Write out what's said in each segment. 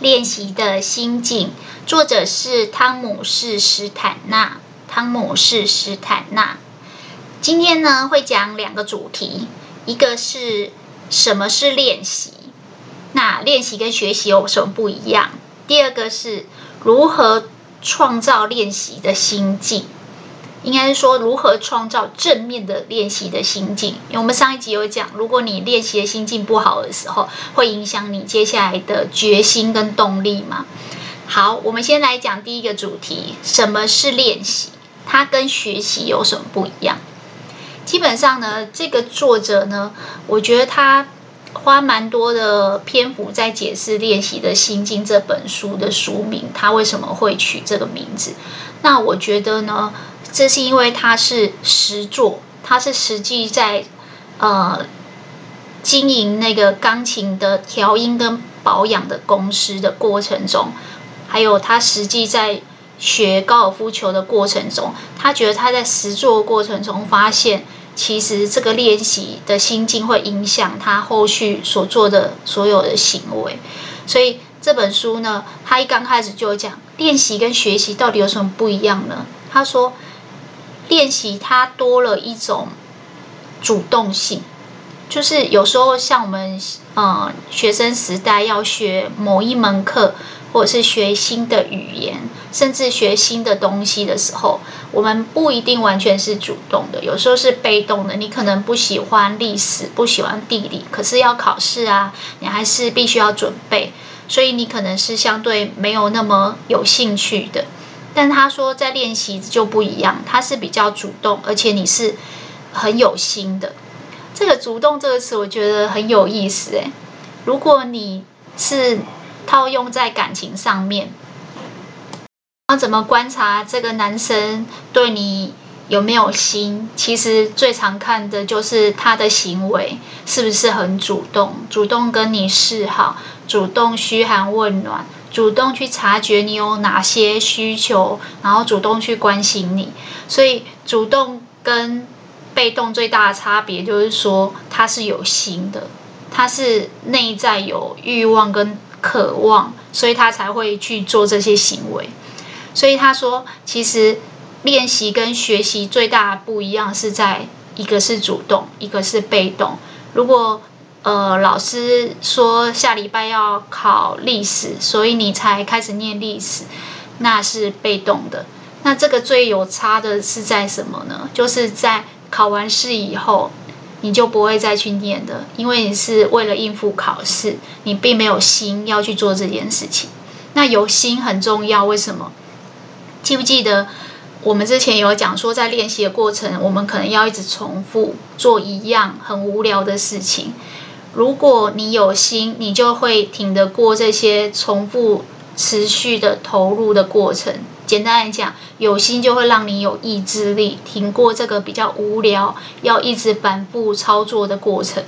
练习的心境，作者是汤姆士·史坦纳。汤姆士·史坦纳。今天呢，会讲两个主题，一个是什么是练习，那练习跟学习有什么不一样？第二个是如何创造练习的心境。应该是说，如何创造正面的练习的心境？因为我们上一集有讲，如果你练习的心境不好的时候，会影响你接下来的决心跟动力嘛。好，我们先来讲第一个主题：什么是练习？它跟学习有什么不一样？基本上呢，这个作者呢，我觉得他花蛮多的篇幅在解释《练习的心境》这本书的书名，他为什么会取这个名字？那我觉得呢，这是因为他是实作，他是实际在呃经营那个钢琴的调音跟保养的公司的过程中，还有他实际在学高尔夫球的过程中，他觉得他在实作过程中发现，其实这个练习的心境会影响他后续所做的所有的行为，所以这本书呢，他一刚开始就讲练习跟学习到底有什么不一样呢？他说。练习它多了一种主动性，就是有时候像我们呃学生时代要学某一门课，或者是学新的语言，甚至学新的东西的时候，我们不一定完全是主动的，有时候是被动的。你可能不喜欢历史，不喜欢地理，可是要考试啊，你还是必须要准备，所以你可能是相对没有那么有兴趣的。但他说，在练习就不一样，他是比较主动，而且你是很有心的。这个“主动”这个词，我觉得很有意思。诶，如果你是套用在感情上面，要怎么观察这个男生对你有没有心？其实最常看的就是他的行为是不是很主动，主动跟你示好，主动嘘寒问暖。主动去察觉你有哪些需求，然后主动去关心你。所以，主动跟被动最大的差别就是说，他是有心的，他是内在有欲望跟渴望，所以他才会去做这些行为。所以他说，其实练习跟学习最大的不一样是在一个是主动，一个是被动。如果呃，老师说下礼拜要考历史，所以你才开始念历史，那是被动的。那这个最有差的是在什么呢？就是在考完试以后，你就不会再去念的，因为你是为了应付考试，你并没有心要去做这件事情。那有心很重要，为什么？记不记得我们之前有讲说，在练习的过程，我们可能要一直重复做一样很无聊的事情。如果你有心，你就会挺得过这些重复、持续的投入的过程。简单来讲，有心就会让你有意志力，挺过这个比较无聊、要一直反复操作的过程。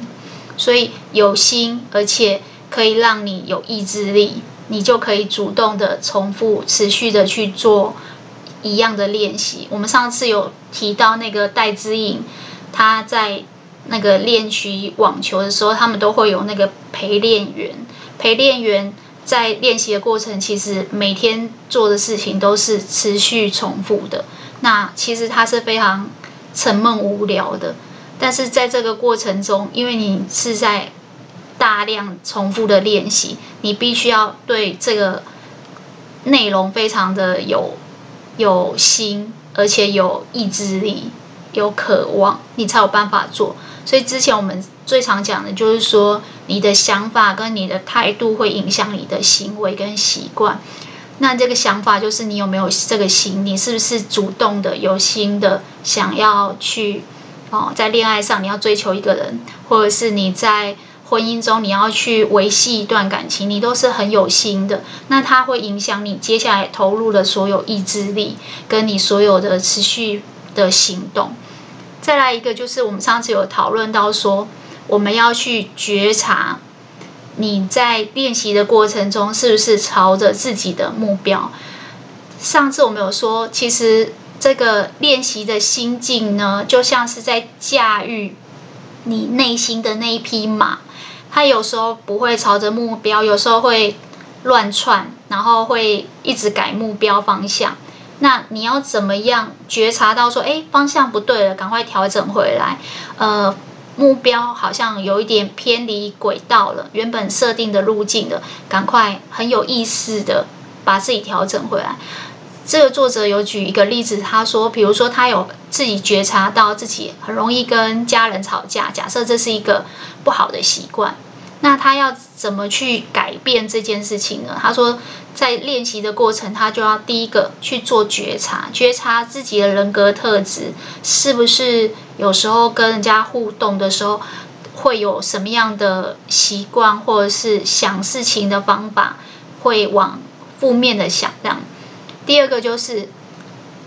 所以有心，而且可以让你有意志力，你就可以主动的重复、持续的去做一样的练习。我们上次有提到那个戴之颖，他在。那个练习网球的时候，他们都会有那个陪练员。陪练员在练习的过程，其实每天做的事情都是持续重复的。那其实他是非常沉闷无聊的。但是在这个过程中，因为你是在大量重复的练习，你必须要对这个内容非常的有有心，而且有意志力。有渴望，你才有办法做。所以之前我们最常讲的就是说，你的想法跟你的态度会影响你的行为跟习惯。那这个想法就是你有没有这个心，你是不是主动的、有心的想要去哦，在恋爱上你要追求一个人，或者是你在婚姻中你要去维系一段感情，你都是很有心的，那它会影响你接下来投入的所有意志力，跟你所有的持续的行动。再来一个就是我们上次有讨论到说，我们要去觉察你在练习的过程中是不是朝着自己的目标。上次我们有说，其实这个练习的心境呢，就像是在驾驭你内心的那一匹马。它有时候不会朝着目标，有时候会乱窜，然后会一直改目标方向。那你要怎么样觉察到说，哎，方向不对了，赶快调整回来。呃，目标好像有一点偏离轨道了，原本设定的路径了，赶快很有意识的把自己调整回来。这个作者有举一个例子，他说，比如说他有自己觉察到自己很容易跟家人吵架，假设这是一个不好的习惯，那他要怎么去改变这件事情呢？他说，在练习的过程，他就要第一个去做觉察，觉察自己的人格特质是不是有时候跟人家互动的时候会有什么样的习惯，或者是想事情的方法会往负面的想这样。第二个就是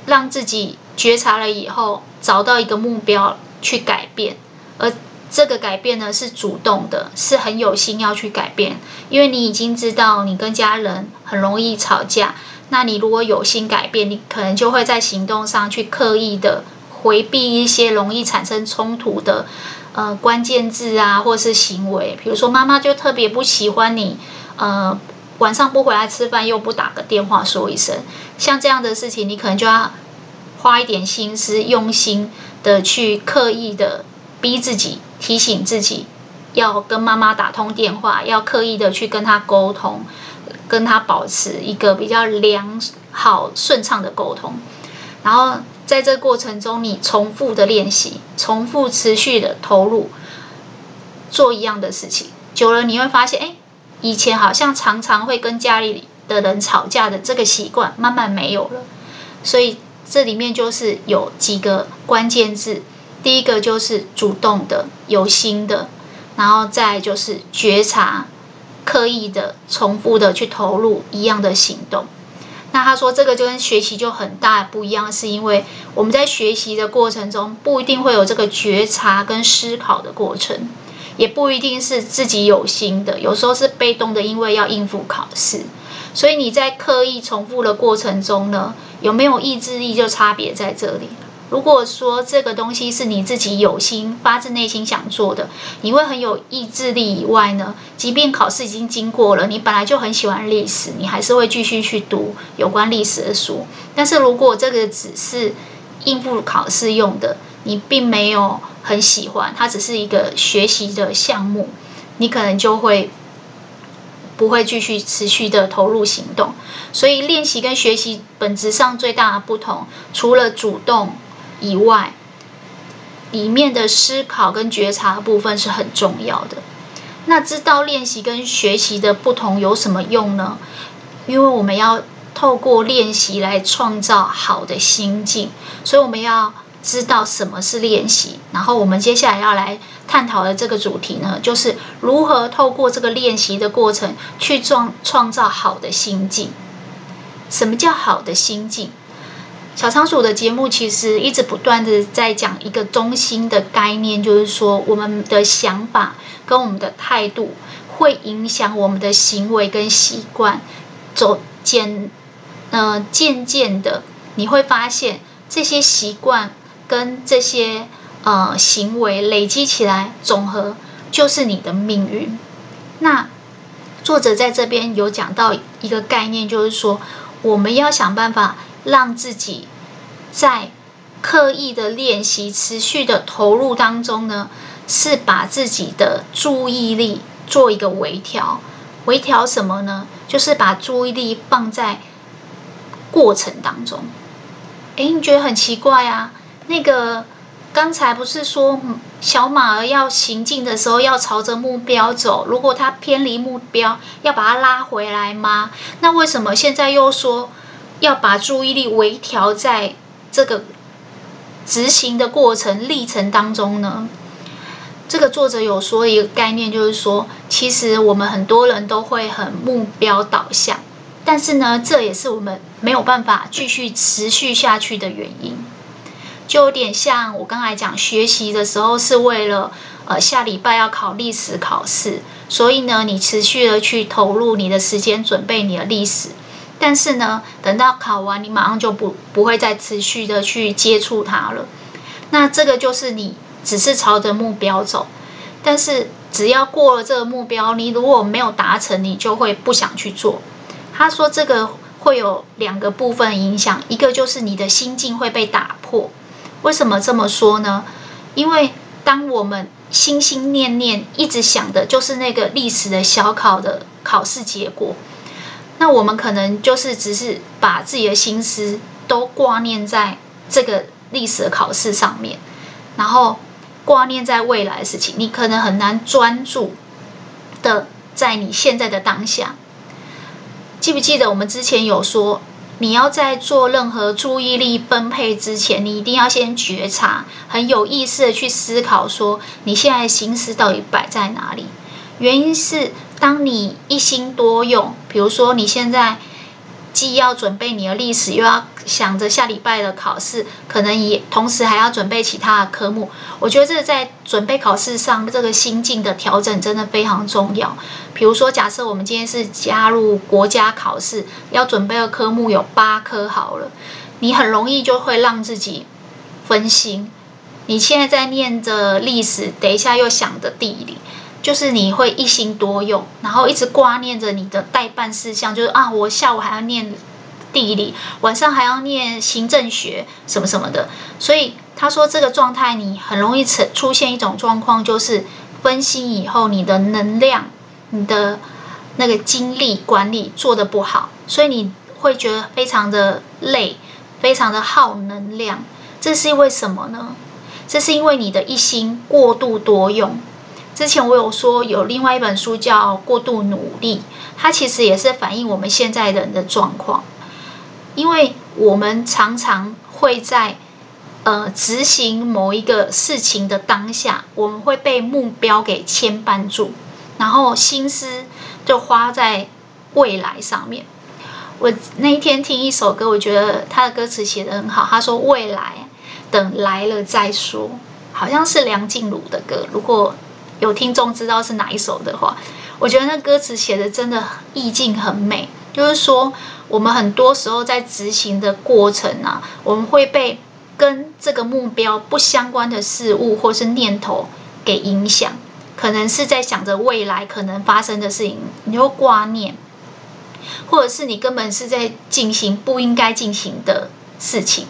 让自己觉察了以后，找到一个目标去改变，而这个改变呢是主动的，是很有心要去改变。因为你已经知道你跟家人很容易吵架，那你如果有心改变，你可能就会在行动上去刻意的回避一些容易产生冲突的呃关键字啊，或是行为。比如说妈妈就特别不喜欢你呃。晚上不回来吃饭，又不打个电话说一声，像这样的事情，你可能就要花一点心思，用心的去刻意的逼自己，提醒自己要跟妈妈打通电话，要刻意的去跟她沟通，跟她保持一个比较良好顺畅的沟通。然后在这过程中，你重复的练习，重复持续的投入，做一样的事情，久了你会发现，哎。以前好像常常会跟家里的人吵架的这个习惯，慢慢没有了。所以这里面就是有几个关键字，第一个就是主动的、有心的，然后再就是觉察、刻意的、重复的去投入一样的行动。那他说这个就跟学习就很大不一样，是因为我们在学习的过程中不一定会有这个觉察跟思考的过程。也不一定是自己有心的，有时候是被动的，因为要应付考试。所以你在刻意重复的过程中呢，有没有意志力就差别在这里。如果说这个东西是你自己有心、发自内心想做的，你会很有意志力以外呢，即便考试已经经过了，你本来就很喜欢历史，你还是会继续去读有关历史的书。但是如果这个只是应付考试用的，你并没有很喜欢，它只是一个学习的项目，你可能就会不会继续持续的投入行动。所以练习跟学习本质上最大的不同，除了主动以外，里面的思考跟觉察部分是很重要的。那知道练习跟学习的不同有什么用呢？因为我们要透过练习来创造好的心境，所以我们要。知道什么是练习，然后我们接下来要来探讨的这个主题呢，就是如何透过这个练习的过程去创创造好的心境。什么叫好的心境？小仓鼠的节目其实一直不断的在讲一个中心的概念，就是说我们的想法跟我们的态度会影响我们的行为跟习惯。走渐呃渐渐的，你会发现这些习惯。跟这些呃行为累积起来，总和就是你的命运。那作者在这边有讲到一个概念，就是说我们要想办法让自己在刻意的练习、持续的投入当中呢，是把自己的注意力做一个微调。微调什么呢？就是把注意力放在过程当中。诶，你觉得很奇怪啊？那个刚才不是说小马儿要行进的时候要朝着目标走，如果它偏离目标，要把它拉回来吗？那为什么现在又说要把注意力微调在这个执行的过程历程当中呢？这个作者有说一个概念，就是说，其实我们很多人都会很目标导向，但是呢，这也是我们没有办法继续持续下去的原因。就有点像我刚才讲，学习的时候是为了呃下礼拜要考历史考试，所以呢，你持续的去投入你的时间准备你的历史，但是呢，等到考完，你马上就不不会再持续的去接触它了。那这个就是你只是朝着目标走，但是只要过了这个目标，你如果没有达成，你就会不想去做。他说这个会有两个部分影响，一个就是你的心境会被打破。为什么这么说呢？因为当我们心心念念一直想的就是那个历史的小考的考试结果，那我们可能就是只是把自己的心思都挂念在这个历史的考试上面，然后挂念在未来的事情，你可能很难专注的在你现在的当下。记不记得我们之前有说？你要在做任何注意力分配之前，你一定要先觉察，很有意识的去思考，说你现在心思到底摆在哪里？原因是，当你一心多用，比如说你现在。既要准备你的历史，又要想着下礼拜的考试，可能也同时还要准备其他的科目。我觉得这在准备考试上，这个心境的调整真的非常重要。比如说，假设我们今天是加入国家考试，要准备的科目有八科好了，你很容易就会让自己分心。你现在在念着历史，等一下又想着地理。就是你会一心多用，然后一直挂念着你的待办事项，就是啊，我下午还要念地理，晚上还要念行政学什么什么的。所以他说这个状态你很容易出出现一种状况，就是分心以后，你的能量、你的那个精力管理做得不好，所以你会觉得非常的累，非常的耗能量。这是因为什么呢？这是因为你的一心过度多用。之前我有说有另外一本书叫《过度努力》，它其实也是反映我们现在人的状况，因为我们常常会在呃执行某一个事情的当下，我们会被目标给牵绊住，然后心思就花在未来上面。我那一天听一首歌，我觉得他的歌词写得很好，他说：“未来等来了再说。”好像是梁静茹的歌，如果。有听众知道是哪一首的话，我觉得那歌词写的真的意境很美。就是说，我们很多时候在执行的过程啊，我们会被跟这个目标不相关的事物或是念头给影响，可能是在想着未来可能发生的事情，你就挂念，或者是你根本是在进行不应该进行的事情。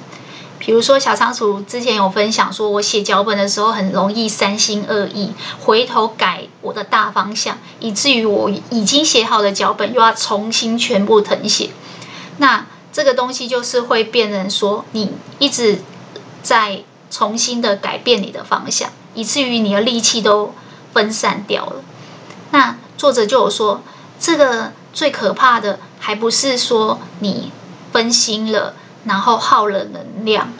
比如说，小仓鼠之前有分享说，我写脚本的时候很容易三心二意，回头改我的大方向，以至于我已经写好的脚本又要重新全部謄写。那这个东西就是会变成说，你一直在重新的改变你的方向，以至于你的力气都分散掉了。那作者就有说，这个最可怕的还不是说你分心了。然后耗了能量，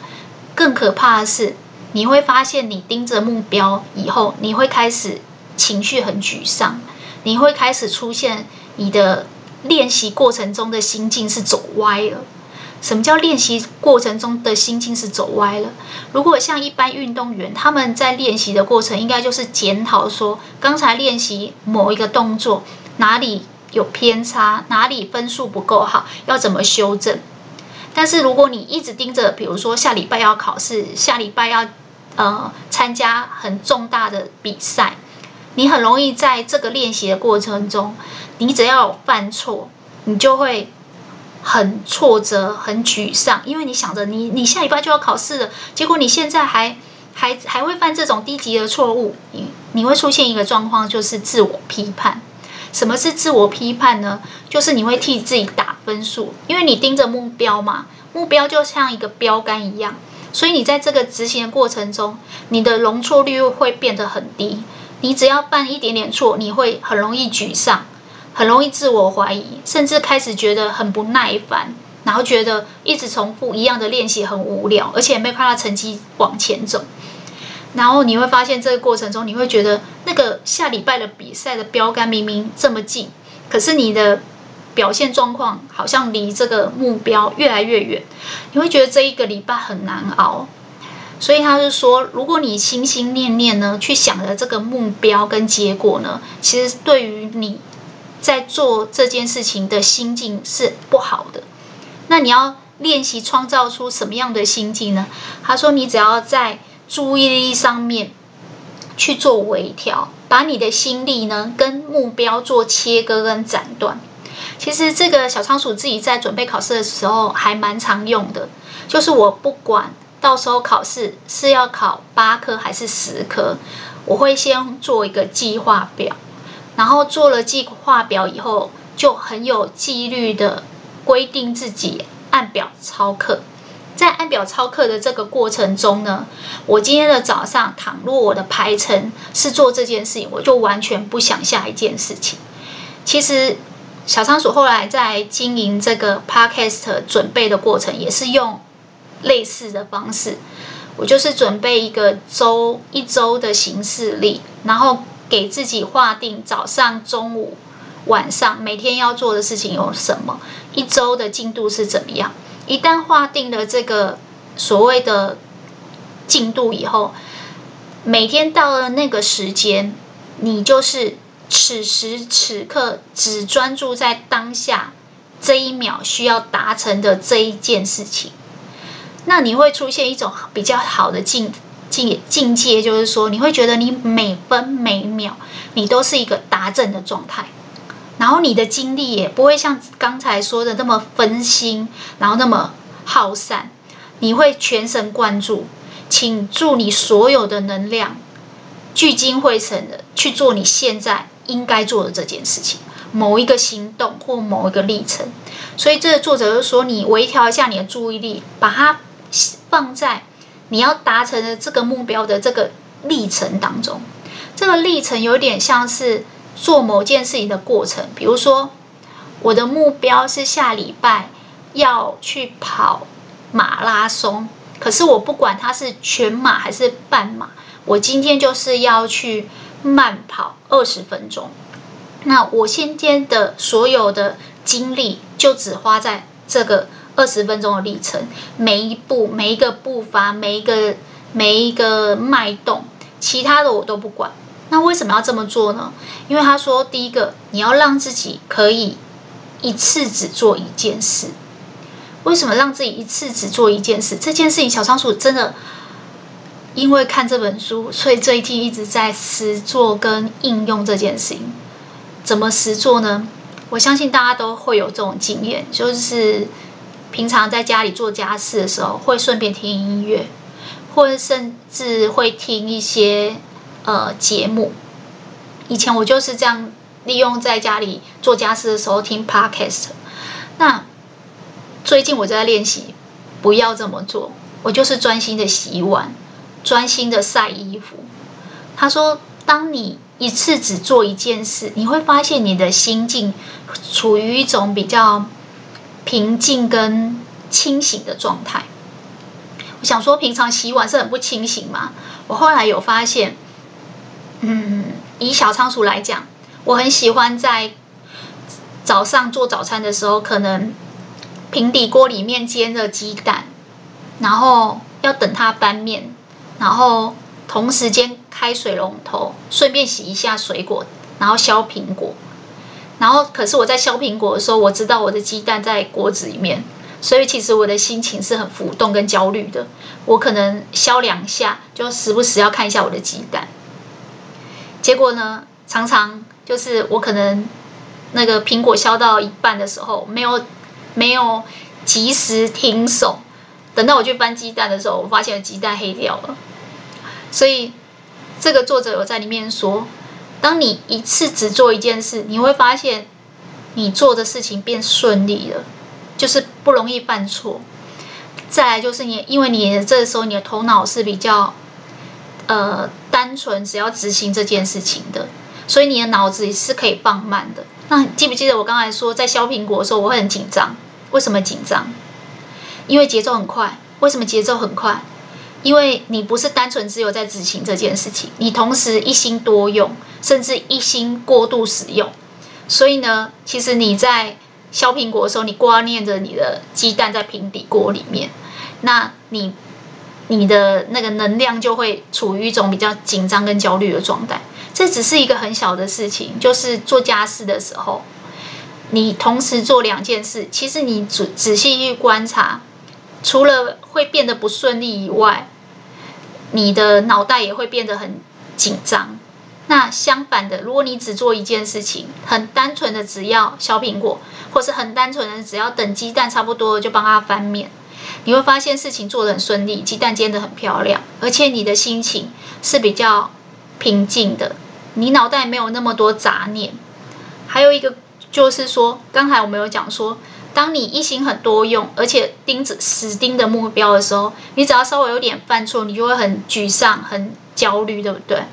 更可怕的是，你会发现你盯着目标以后，你会开始情绪很沮丧，你会开始出现你的练习过程中的心境是走歪了。什么叫练习过程中的心境是走歪了？如果像一般运动员，他们在练习的过程，应该就是检讨说，刚才练习某一个动作哪里有偏差，哪里分数不够好，要怎么修正。但是如果你一直盯着，比如说下礼拜要考试，下礼拜要呃参加很重大的比赛，你很容易在这个练习的过程中，你只要犯错，你就会很挫折、很沮丧，因为你想着你你下礼拜就要考试了，结果你现在还还还会犯这种低级的错误，你你会出现一个状况，就是自我批判。什么是自我批判呢？就是你会替自己打分数，因为你盯着目标嘛，目标就像一个标杆一样，所以你在这个执行的过程中，你的容错率会变得很低。你只要犯一点点错，你会很容易沮丧，很容易自我怀疑，甚至开始觉得很不耐烦，然后觉得一直重复一样的练习很无聊，而且没有看到成绩往前走。然后你会发现这个过程中，你会觉得那个下礼拜的比赛的标杆明明这么近，可是你的表现状况好像离这个目标越来越远，你会觉得这一个礼拜很难熬。所以他就说，如果你心心念念呢，去想着这个目标跟结果呢，其实对于你在做这件事情的心境是不好的。那你要练习创造出什么样的心境呢？他说，你只要在注意力上面去做微调，把你的心力呢跟目标做切割跟斩断。其实这个小仓鼠自己在准备考试的时候还蛮常用的，就是我不管到时候考试是要考八科还是十科，我会先做一个计划表，然后做了计划表以后，就很有纪律的规定自己按表操课。在按表操课的这个过程中呢，我今天的早上，倘若我的排程是做这件事情，我就完全不想下一件事情。其实小仓鼠后来在经营这个 podcast 准备的过程，也是用类似的方式。我就是准备一个周一周的行事历，然后给自己划定早上、中午、晚上每天要做的事情有什么，一周的进度是怎么样。一旦划定了这个所谓的进度以后，每天到了那个时间，你就是此时此刻只专注在当下这一秒需要达成的这一件事情，那你会出现一种比较好的境境境界，就是说你会觉得你每分每秒你都是一个达阵的状态。然后你的精力也不会像刚才说的那么分心，然后那么耗散。你会全神贯注，倾注你所有的能量，聚精会神的去做你现在应该做的这件事情，某一个行动或某一个历程。所以这个作者就说，你微调一下你的注意力，把它放在你要达成的这个目标的这个历程当中。这个历程有点像是。做某件事情的过程，比如说，我的目标是下礼拜要去跑马拉松，可是我不管它是全马还是半马，我今天就是要去慢跑二十分钟。那我今天的所有的精力就只花在这个二十分钟的历程，每一步、每一个步伐、每一个每一个脉动，其他的我都不管。那为什么要这么做呢？因为他说，第一个，你要让自己可以一次只做一件事。为什么让自己一次只做一件事？这件事情，小仓鼠真的因为看这本书，所以最近一直在实做跟应用这件事情。怎么实做呢？我相信大家都会有这种经验，就是平常在家里做家事的时候，会顺便听音乐，或者甚至会听一些。呃，节目，以前我就是这样利用在家里做家事的时候听 podcast。那最近我在练习不要这么做，我就是专心的洗碗，专心的晒衣服。他说，当你一次只做一件事，你会发现你的心境处于一种比较平静跟清醒的状态。我想说，平常洗碗是很不清醒嘛？我后来有发现。嗯，以小仓鼠来讲，我很喜欢在早上做早餐的时候，可能平底锅里面煎了鸡蛋，然后要等它翻面，然后同时间开水龙头，顺便洗一下水果，然后削苹果。然后，可是我在削苹果的时候，我知道我的鸡蛋在锅子里面，所以其实我的心情是很浮动跟焦虑的。我可能削两下，就时不时要看一下我的鸡蛋。结果呢，常常就是我可能那个苹果削到一半的时候，没有没有及时停手，等到我去翻鸡蛋的时候，我发现鸡蛋黑掉了。所以这个作者有在里面说，当你一次只做一件事，你会发现你做的事情变顺利了，就是不容易犯错。再来就是你，因为你这个时候你的头脑是比较。呃，单纯只要执行这件事情的，所以你的脑子是可以放慢的。那记不记得我刚才说，在削苹果的时候我会很紧张？为什么紧张？因为节奏很快。为什么节奏很快？因为你不是单纯只有在执行这件事情，你同时一心多用，甚至一心过度使用。所以呢，其实你在削苹果的时候，你挂念着你的鸡蛋在平底锅里面，那你你的那个能量就会处于一种比较紧张跟焦虑的状态。这只是一个很小的事情，就是做家事的时候，你同时做两件事，其实你仔仔细去观察，除了会变得不顺利以外，你的脑袋也会变得很紧张。那相反的，如果你只做一件事情，很单纯的只要削苹果，或是很单纯的只要等鸡蛋差不多了就帮它翻面，你会发现事情做得很顺利，鸡蛋煎得很漂亮，而且你的心情是比较平静的，你脑袋没有那么多杂念。还有一个就是说，刚才我们有讲说，当你一心很多用，而且盯着死盯的目标的时候，你只要稍微有点犯错，你就会很沮丧、很焦虑，对不对？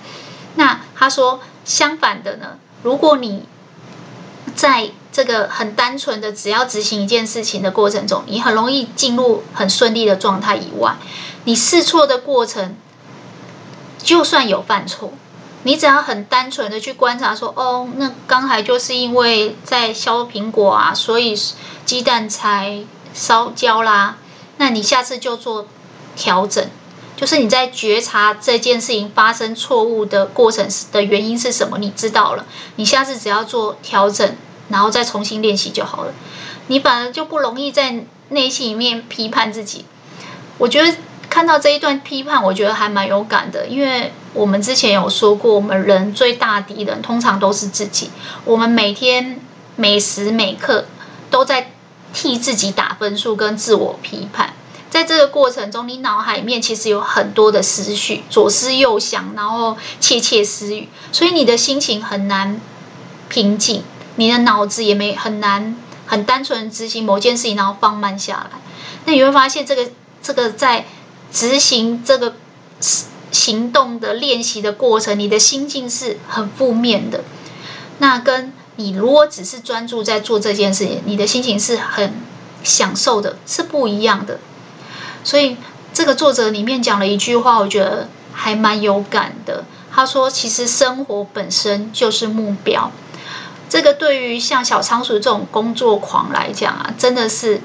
那他说，相反的呢？如果你在这个很单纯的只要执行一件事情的过程中，你很容易进入很顺利的状态以外，你试错的过程，就算有犯错，你只要很单纯的去观察说，哦，那刚才就是因为在削苹果啊，所以鸡蛋才烧焦啦。那你下次就做调整。就是你在觉察这件事情发生错误的过程的原因是什么？你知道了，你下次只要做调整，然后再重新练习就好了。你反而就不容易在内心里面批判自己。我觉得看到这一段批判，我觉得还蛮有感的，因为我们之前有说过，我们人最大敌人通常都是自己。我们每天每时每刻都在替自己打分数跟自我批判。在这个过程中，你脑海里面其实有很多的思绪，左思右想，然后窃窃私语，所以你的心情很难平静，你的脑子也没很难很单纯执行某件事情，然后放慢下来。那你会发现，这个这个在执行这个行动的练习的过程，你的心境是很负面的。那跟你如果只是专注在做这件事情，你的心情是很享受的，是不一样的。所以这个作者里面讲了一句话，我觉得还蛮有感的。他说：“其实生活本身就是目标。”这个对于像小仓鼠这种工作狂来讲啊，真的是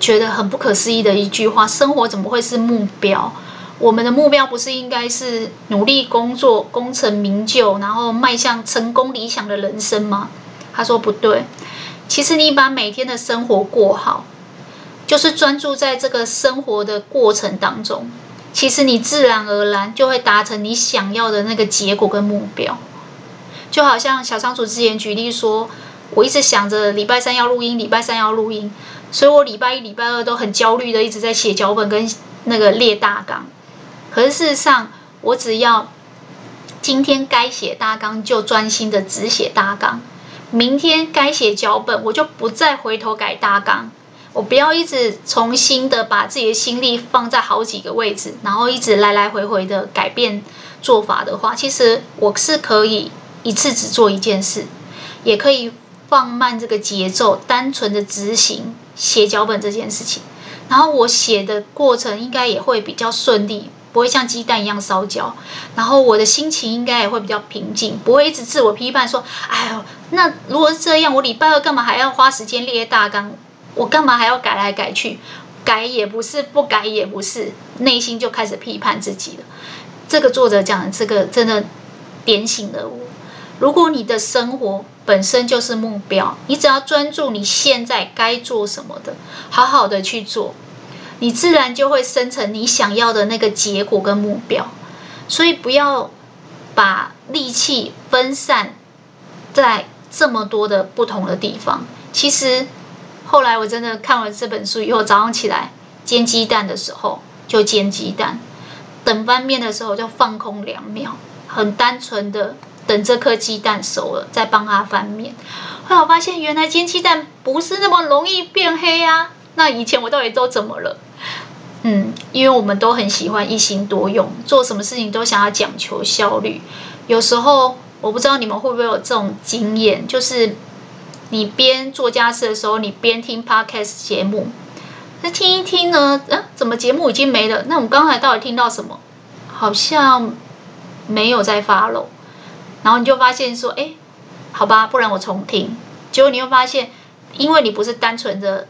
觉得很不可思议的一句话。生活怎么会是目标？我们的目标不是应该是努力工作、功成名就，然后迈向成功理想的人生吗？他说不对。其实你把每天的生活过好。就是专注在这个生活的过程当中，其实你自然而然就会达成你想要的那个结果跟目标。就好像小仓鼠之前举例说，我一直想着礼拜三要录音，礼拜三要录音，所以我礼拜一、礼拜二都很焦虑的一直在写脚本跟那个列大纲。可是事实上，我只要今天该写大纲就专心的只写大纲，明天该写脚本我就不再回头改大纲。我不要一直重新的把自己的心力放在好几个位置，然后一直来来回回的改变做法的话，其实我是可以一次只做一件事，也可以放慢这个节奏，单纯的执行写脚本这件事情。然后我写的过程应该也会比较顺利，不会像鸡蛋一样烧焦。然后我的心情应该也会比较平静，不会一直自我批判说：“哎呦，那如果是这样，我礼拜二干嘛还要花时间列大纲？”我干嘛还要改来改去？改也不是，不改也不是，内心就开始批判自己了。这个作者讲的这个真的点醒了我。如果你的生活本身就是目标，你只要专注你现在该做什么的，好好的去做，你自然就会生成你想要的那个结果跟目标。所以不要把力气分散在这么多的不同的地方。其实。后来我真的看完这本书以后，早上起来煎鸡蛋的时候就煎鸡蛋，等翻面的时候就放空两秒，很单纯的等这颗鸡蛋熟了再帮它翻面。后来我发现原来煎鸡蛋不是那么容易变黑呀，那以前我到底都怎么了？嗯，因为我们都很喜欢一心多用，做什么事情都想要讲求效率。有时候我不知道你们会不会有这种经验，就是。你边做家事的时候，你边听 podcast 节目，那听一听呢，啊，怎么节目已经没了？那我们刚才到底听到什么？好像没有在发漏。然后你就发现说，哎，好吧，不然我重听。结果你又发现，因为你不是单纯的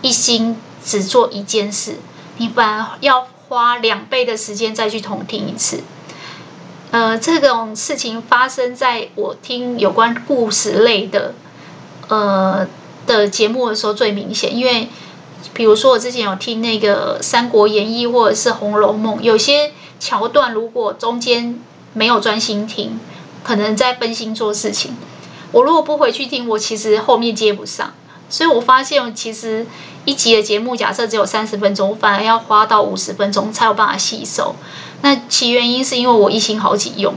一心只做一件事，你反而要花两倍的时间再去重听一次。呃，这种事情发生在我听有关故事类的，呃的节目的时候最明显。因为，比如说我之前有听那个《三国演义》或者是《红楼梦》，有些桥段如果中间没有专心听，可能在分心做事情。我如果不回去听，我其实后面接不上。所以我发现，其实一集的节目假设只有三十分钟，我反而要花到五十分钟才有办法吸收。那其原因是因为我一心好几用，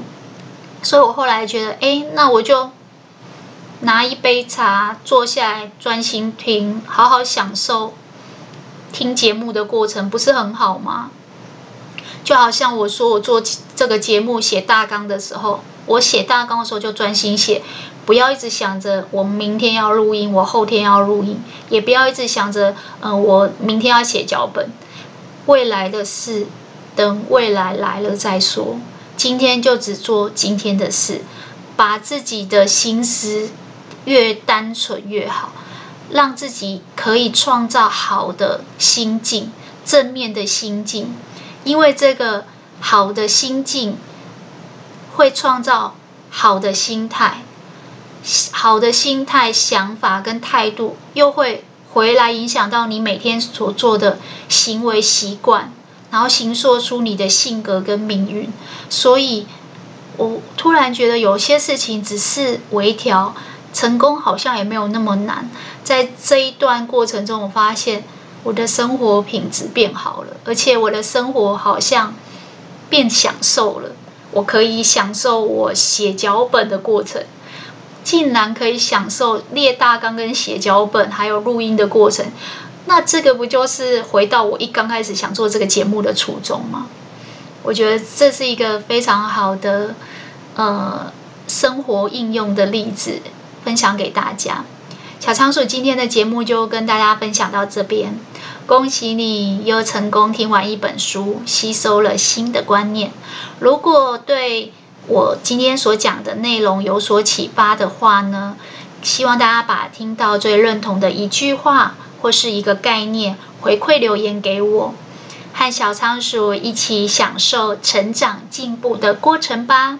所以我后来觉得，哎，那我就拿一杯茶，坐下来专心听，好好享受听节目的过程，不是很好吗？就好像我说我做这个节目写大纲的时候，我写大纲的时候就专心写。不要一直想着我明天要录音，我后天要录音，也不要一直想着，嗯、我明天要写脚本。未来的事，等未来来了再说。今天就只做今天的事，把自己的心思越单纯越好，让自己可以创造好的心境，正面的心境。因为这个好的心境会创造好的心态。好的心态、想法跟态度，又会回来影响到你每天所做的行为习惯，然后形塑出你的性格跟命运。所以，我突然觉得有些事情只是微调，成功好像也没有那么难。在这一段过程中，我发现我的生活品质变好了，而且我的生活好像变享受了。我可以享受我写脚本的过程。竟然可以享受列大纲跟写脚本，还有录音的过程，那这个不就是回到我一刚开始想做这个节目的初衷吗？我觉得这是一个非常好的呃生活应用的例子，分享给大家。小仓鼠今天的节目就跟大家分享到这边，恭喜你又成功听完一本书，吸收了新的观念。如果对我今天所讲的内容有所启发的话呢，希望大家把听到最认同的一句话或是一个概念回馈留言给我，和小仓鼠一起享受成长进步的过程吧。